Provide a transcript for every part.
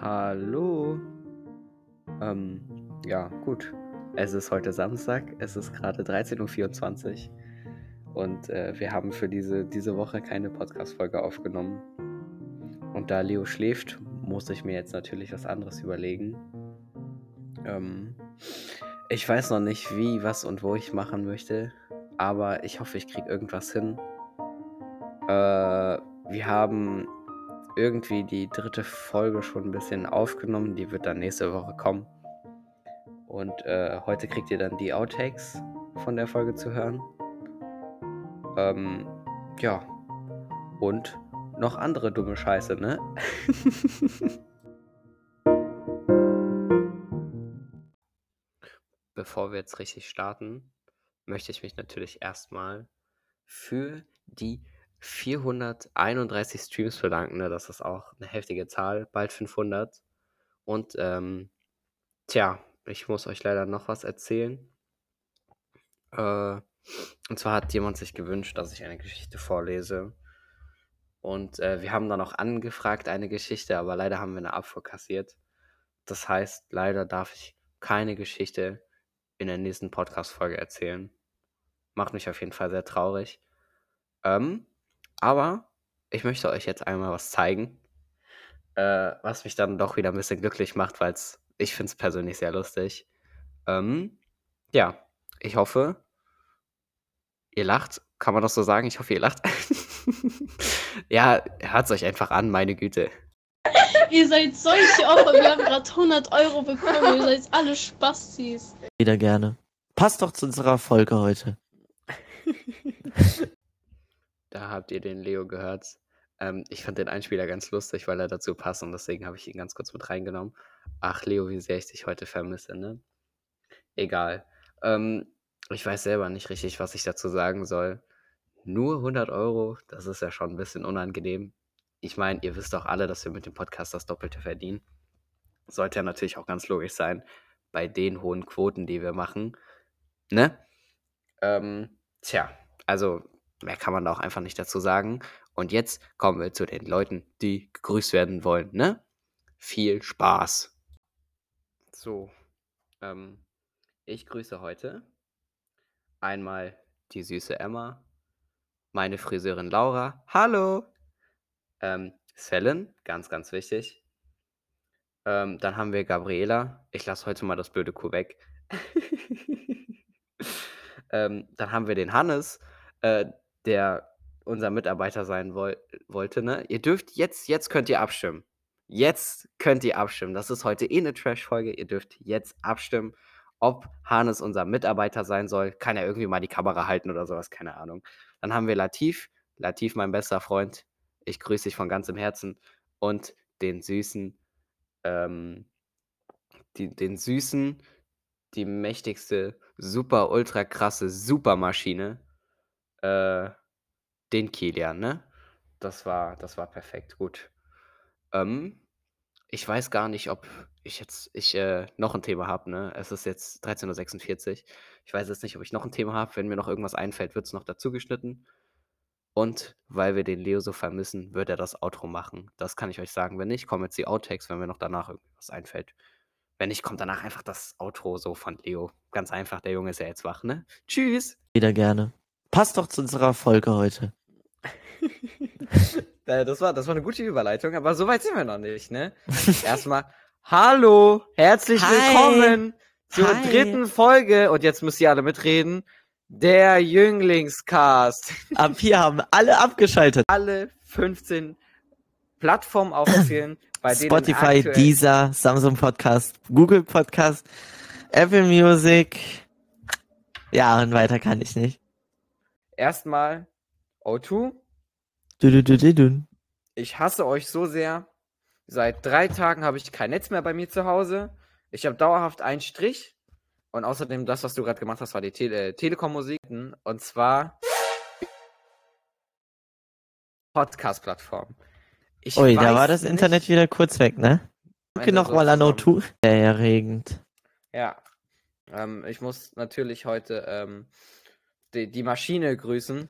Hallo. Ähm, ja, gut. Es ist heute Samstag, es ist gerade 13.24 Uhr und äh, wir haben für diese, diese Woche keine Podcast-Folge aufgenommen. Und da Leo schläft, muss ich mir jetzt natürlich was anderes überlegen. Ähm, ich weiß noch nicht, wie, was und wo ich machen möchte, aber ich hoffe, ich kriege irgendwas hin. Äh, wir haben irgendwie die dritte Folge schon ein bisschen aufgenommen. Die wird dann nächste Woche kommen. Und äh, heute kriegt ihr dann die Outtakes von der Folge zu hören. Ähm, ja. Und noch andere dumme Scheiße, ne? Bevor wir jetzt richtig starten, möchte ich mich natürlich erstmal für die 431 Streams bedanken. Ne? Das ist auch eine heftige Zahl, bald 500. Und ähm, tja, ich muss euch leider noch was erzählen. Äh, und zwar hat jemand sich gewünscht, dass ich eine Geschichte vorlese. Und äh, wir haben dann auch angefragt, eine Geschichte, aber leider haben wir eine Abfuhr kassiert. Das heißt, leider darf ich keine Geschichte in der nächsten Podcast-Folge erzählen. Macht mich auf jeden Fall sehr traurig. Ähm, aber ich möchte euch jetzt einmal was zeigen, äh, was mich dann doch wieder ein bisschen glücklich macht, weil ich finde es persönlich sehr lustig. Ähm, ja, ich hoffe, ihr lacht. Kann man das so sagen? Ich hoffe, ihr lacht. ja, hört es euch einfach an, meine Güte. ihr seid solche Opfer. Wir haben gerade 100 Euro bekommen. Ihr seid alle Spastis. Wieder gerne. Passt doch zu unserer Folge heute. Da habt ihr den Leo gehört. Ähm, ich fand den Einspieler ganz lustig, weil er dazu passt und deswegen habe ich ihn ganz kurz mit reingenommen. Ach, Leo, wie sehr ich dich heute vermisse, ne? Egal. Ähm, ich weiß selber nicht richtig, was ich dazu sagen soll. Nur 100 Euro, das ist ja schon ein bisschen unangenehm. Ich meine, ihr wisst doch alle, dass wir mit dem Podcast das Doppelte verdienen. Sollte ja natürlich auch ganz logisch sein, bei den hohen Quoten, die wir machen. Ne? Ähm, tja, also Mehr kann man da auch einfach nicht dazu sagen. Und jetzt kommen wir zu den Leuten, die gegrüßt werden wollen, ne? Viel Spaß. So, ähm, ich grüße heute einmal die süße Emma, meine Friseurin Laura, hallo, ähm, Selen, ganz, ganz wichtig. Ähm, dann haben wir Gabriela, ich lasse heute mal das blöde Kuh weg. ähm, dann haben wir den Hannes, äh, der unser Mitarbeiter sein woll wollte, ne? Ihr dürft jetzt, jetzt könnt ihr abstimmen. Jetzt könnt ihr abstimmen. Das ist heute eh eine Trash-Folge. Ihr dürft jetzt abstimmen, ob Hannes unser Mitarbeiter sein soll. Kann er irgendwie mal die Kamera halten oder sowas, keine Ahnung. Dann haben wir Latif. Latif, mein bester Freund. Ich grüße dich von ganzem Herzen. Und den süßen, ähm, die, den süßen, die mächtigste, super, ultra krasse Supermaschine äh, den Kilian, ne? Das war, das war perfekt, gut. Ähm, ich weiß gar nicht, ob ich jetzt ich, äh, noch ein Thema habe, ne? Es ist jetzt 13:46 Uhr. Ich weiß jetzt nicht, ob ich noch ein Thema habe. Wenn mir noch irgendwas einfällt, wird es noch dazu geschnitten. Und weil wir den Leo so vermissen, wird er das Outro machen. Das kann ich euch sagen. Wenn nicht, kommen jetzt die Outtakes, wenn mir noch danach irgendwas einfällt. Wenn nicht, kommt danach einfach das Outro so von Leo. Ganz einfach, der Junge ist ja jetzt wach, ne? Tschüss! Wieder gerne. Passt doch zu unserer Folge heute. Äh, das, war, das war eine gute Überleitung, aber so weit sind wir noch nicht, ne? Erstmal, hallo, herzlich Hi. willkommen zur Hi. dritten Folge, und jetzt müsst ihr alle mitreden, der Jünglingscast. Ab hier haben alle abgeschaltet. Alle 15 Plattformen aufzählen, bei denen Spotify, Deezer, Samsung Podcast, Google Podcast, Apple Music. Ja, und weiter kann ich nicht. Erstmal O2. Du, du, du. Ich hasse euch so sehr. Seit drei Tagen habe ich kein Netz mehr bei mir zu Hause. Ich habe dauerhaft einen Strich. Und außerdem, das, was du gerade gemacht hast, war die Tele Telekom-Musik. Und zwar Podcast-Plattform. Ui, da war das nicht- Internet wieder kurz weg, ne? Ende nochmal an sozusagen. O2. Sehr erregend. Ja. Ähm, ich muss natürlich heute ähm, die, die Maschine grüßen.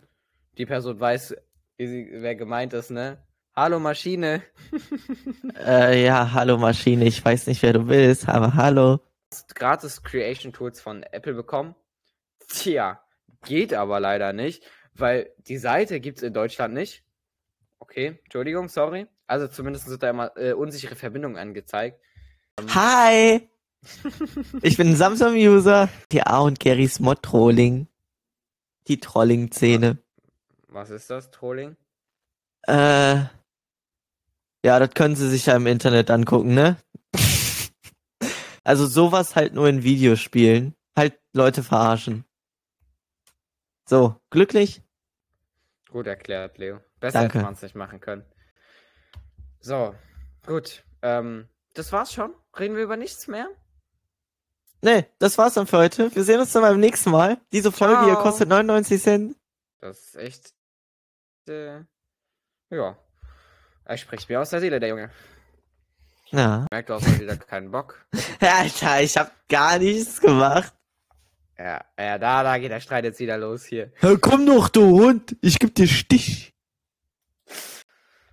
Die Person weiß, wer gemeint ist, ne? Hallo Maschine. Äh, ja, hallo Maschine. Ich weiß nicht, wer du bist, aber hallo. Gratis Creation Tools von Apple bekommen. Tja, geht aber leider nicht, weil die Seite gibt's in Deutschland nicht. Okay, Entschuldigung, sorry. Also zumindest wird da immer äh, unsichere Verbindungen angezeigt. Hi! Ich bin ein Samsung-User. Die A und Garys Mod-Trolling. Die Trolling-Szene. Was ist das, Trolling? Äh. Ja, das können Sie sich ja im Internet angucken, ne? Also sowas halt nur in Videospielen. Halt Leute verarschen. So, glücklich? Gut erklärt, Leo. Besser Danke. hätte man es nicht machen können. So, gut. Ähm, das war's schon. Reden wir über nichts mehr? Nee, das war's dann für heute. Wir sehen uns dann beim nächsten Mal. Diese Folge hier kostet 99 Cent. Das ist echt. Äh, ja. Er spricht mir aus der Seele, der Junge. Ja. Merkt, du hast heute wieder keinen Bock. Alter, ich hab gar nichts gemacht. Ja, ja, da, da geht der Streit jetzt wieder los hier. Ja, komm doch, du Hund. Ich geb dir Stich.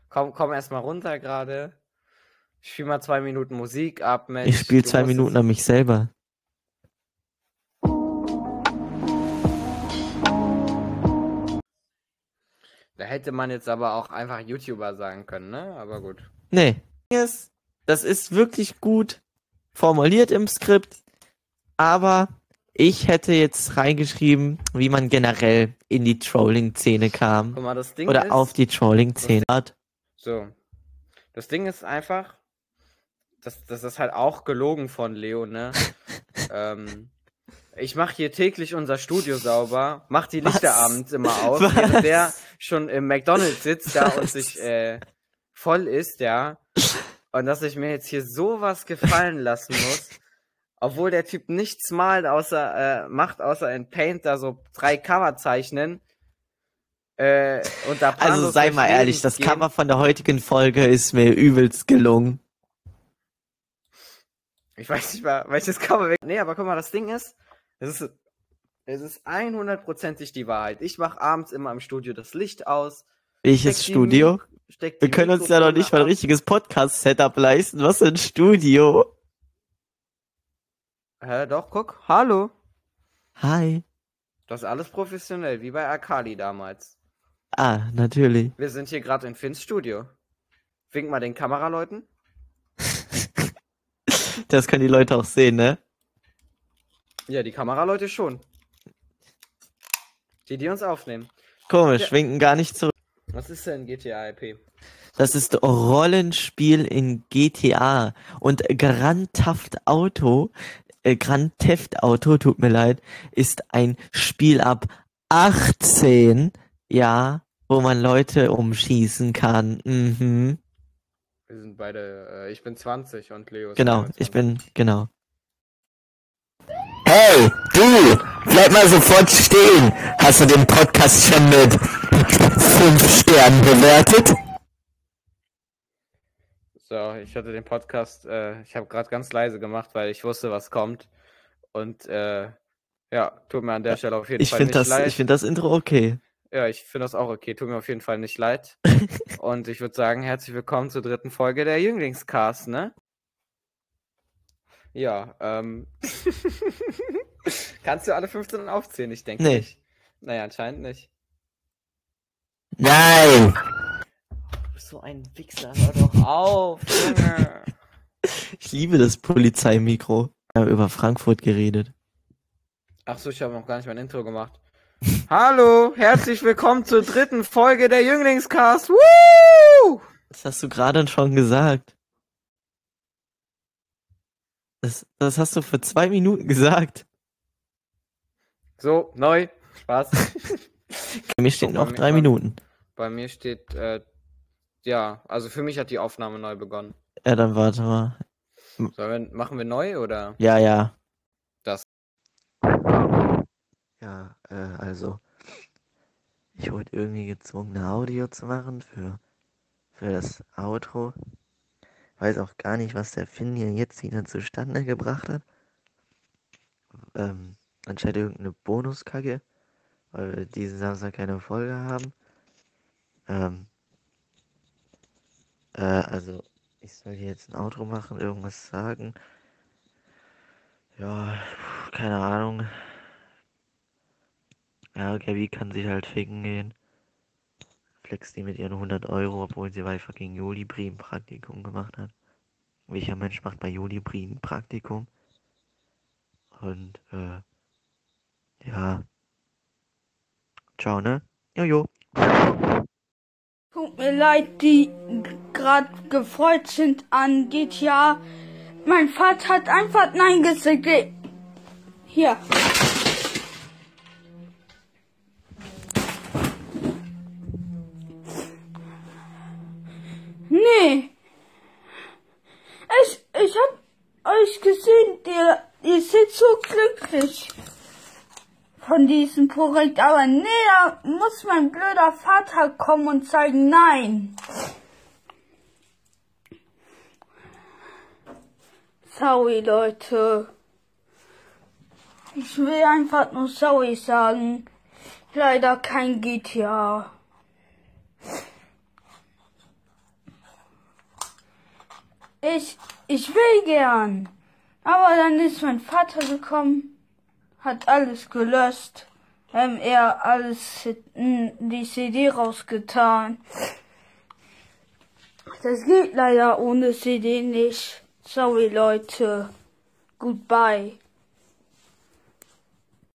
Komm, komm erst mal runter gerade. Ich spiel mal zwei Minuten Musik ab, Mensch. Ich spiel Du zwei Minuten an mich selber. Da hätte man jetzt aber auch einfach YouTuber sagen können, ne? Aber gut. Nee. Das ist wirklich gut formuliert im Skript, aber ich hätte jetzt reingeschrieben, wie man generell in die Trolling-Szene kam. Guck mal, das Ding Oder ist. auf die Trolling-Szene hat. So. Das Ding ist einfach, das, das ist halt auch gelogen von Leo, ne? ähm, ich mache hier täglich unser Studio sauber, mach die Lichter Was? abends immer aus, Was? während der schon im McDonalds sitzt da und Was? sich äh, voll isst, ja. Und dass ich mir jetzt hier sowas gefallen lassen muss, obwohl der Typ nichts malt, außer, äh, macht, außer in Paint da so drei Cover zeichnen. Äh, und da Also sei mal ehrlich, das gehen. Cover von der heutigen Folge ist mir übelst gelungen. Ich weiß nicht mal, welches Cover weg. Nee, aber guck mal, das Ding ist, es ist, es ist 100%ig die Wahrheit. Ich mach abends immer im Studio das Licht aus. Welches Studio? Wir können uns ja noch nicht mal ein richtiges Podcast-Setup leisten. Was für ein Studio? Hä, doch, guck. Hallo. Hi. Das ist alles professionell, wie bei Akali damals. Ah, natürlich. Wir sind hier gerade in Finns Studio. Wink mal den Kameraleuten. Das können die Leute auch sehen, ne? Ja, die Kameraleute schon. Die, die uns aufnehmen. Komisch, Ja. winken gar nicht zurück. Was ist denn GTA IP? Das ist Rollenspiel in GTA und Grand Theft Auto, äh, Grand Theft Auto, tut mir leid, ist ein Spiel ab 18, ja, wo man Leute umschießen kann. Mhm. Wir sind beide, äh, ich bin 20 und Leo ist Genau, 21. ich bin, genau. Hey, du, bleib mal sofort stehen. Hast du den Podcast schon mit fünf Sternen bewertet? So, ich hatte den Podcast, äh, ich habe gerade ganz leise gemacht, weil ich wusste, was kommt. Und äh, ja, tut mir an der Stelle auf jeden Ich Fall finde nicht das, leid. ich finde das Intro okay. ja, ich finde das auch okay. Tut mir auf jeden Fall nicht leid. Und ich würde sagen, herzlich willkommen zur dritten Folge der Jünglingscast, ne? Ja, ähm. Kannst du alle 15 aufzählen? Ich denke Nee. nicht. Naja, anscheinend nicht. Nein! Du bist so ein Wichser, hör doch auf, Junge. Ich liebe das Polizeimikro. Wir haben über Frankfurt geredet. Ach so, ich habe noch gar nicht mein Intro gemacht. Hallo, herzlich willkommen zur dritten Folge der Jünglingscast. Woo! Das hast du gerade schon gesagt. Das, das hast du vor zwei Minuten gesagt. So, neu. Spaß. Bei mir steht Guck noch drei mir- Minuten. Bei mir steht, äh, ja, also für mich hat die Aufnahme neu begonnen. Ja, dann warte mal. Wir, machen wir neu oder? Ja, ja. Das. Ja, äh, also. Ich wurde irgendwie gezwungen, ein Audio zu machen für, für das Outro. Weiß auch gar nicht, was der Finn hier jetzt wieder zustande gebracht hat. Ähm, anscheinend irgendeine Bonuskacke, weil wir diesen Samstag keine Folge haben. Ähm, Äh, also, ich soll hier jetzt ein Outro machen, irgendwas sagen. Ja, keine Ahnung. Ja, Gabby kann sich halt ficken gehen. Flex die mit ihren 100 Euro, obwohl sie bei fucking Jolibri ein Praktikum gemacht hat. Welcher Mensch macht bei Jolibri ein Praktikum? Und, äh, ja. Ciao, ne? Jojo. Tut mir leid, die gerade gefreut sind an GTA. Mein Vater hat einfach Nein gesagt. Hier. Glücklich von diesem Projekt, aber nee, da muss mein blöder Vater kommen und sagen nein. Sorry, Leute. Ich will einfach nur sorry sagen. Leider kein GTA. Ich, ich will gern. Aber dann ist mein Vater gekommen, hat alles gelöscht, ähm, er alles, die CD rausgetan. Das geht leider ohne CD nicht. Sorry, Leute. Goodbye.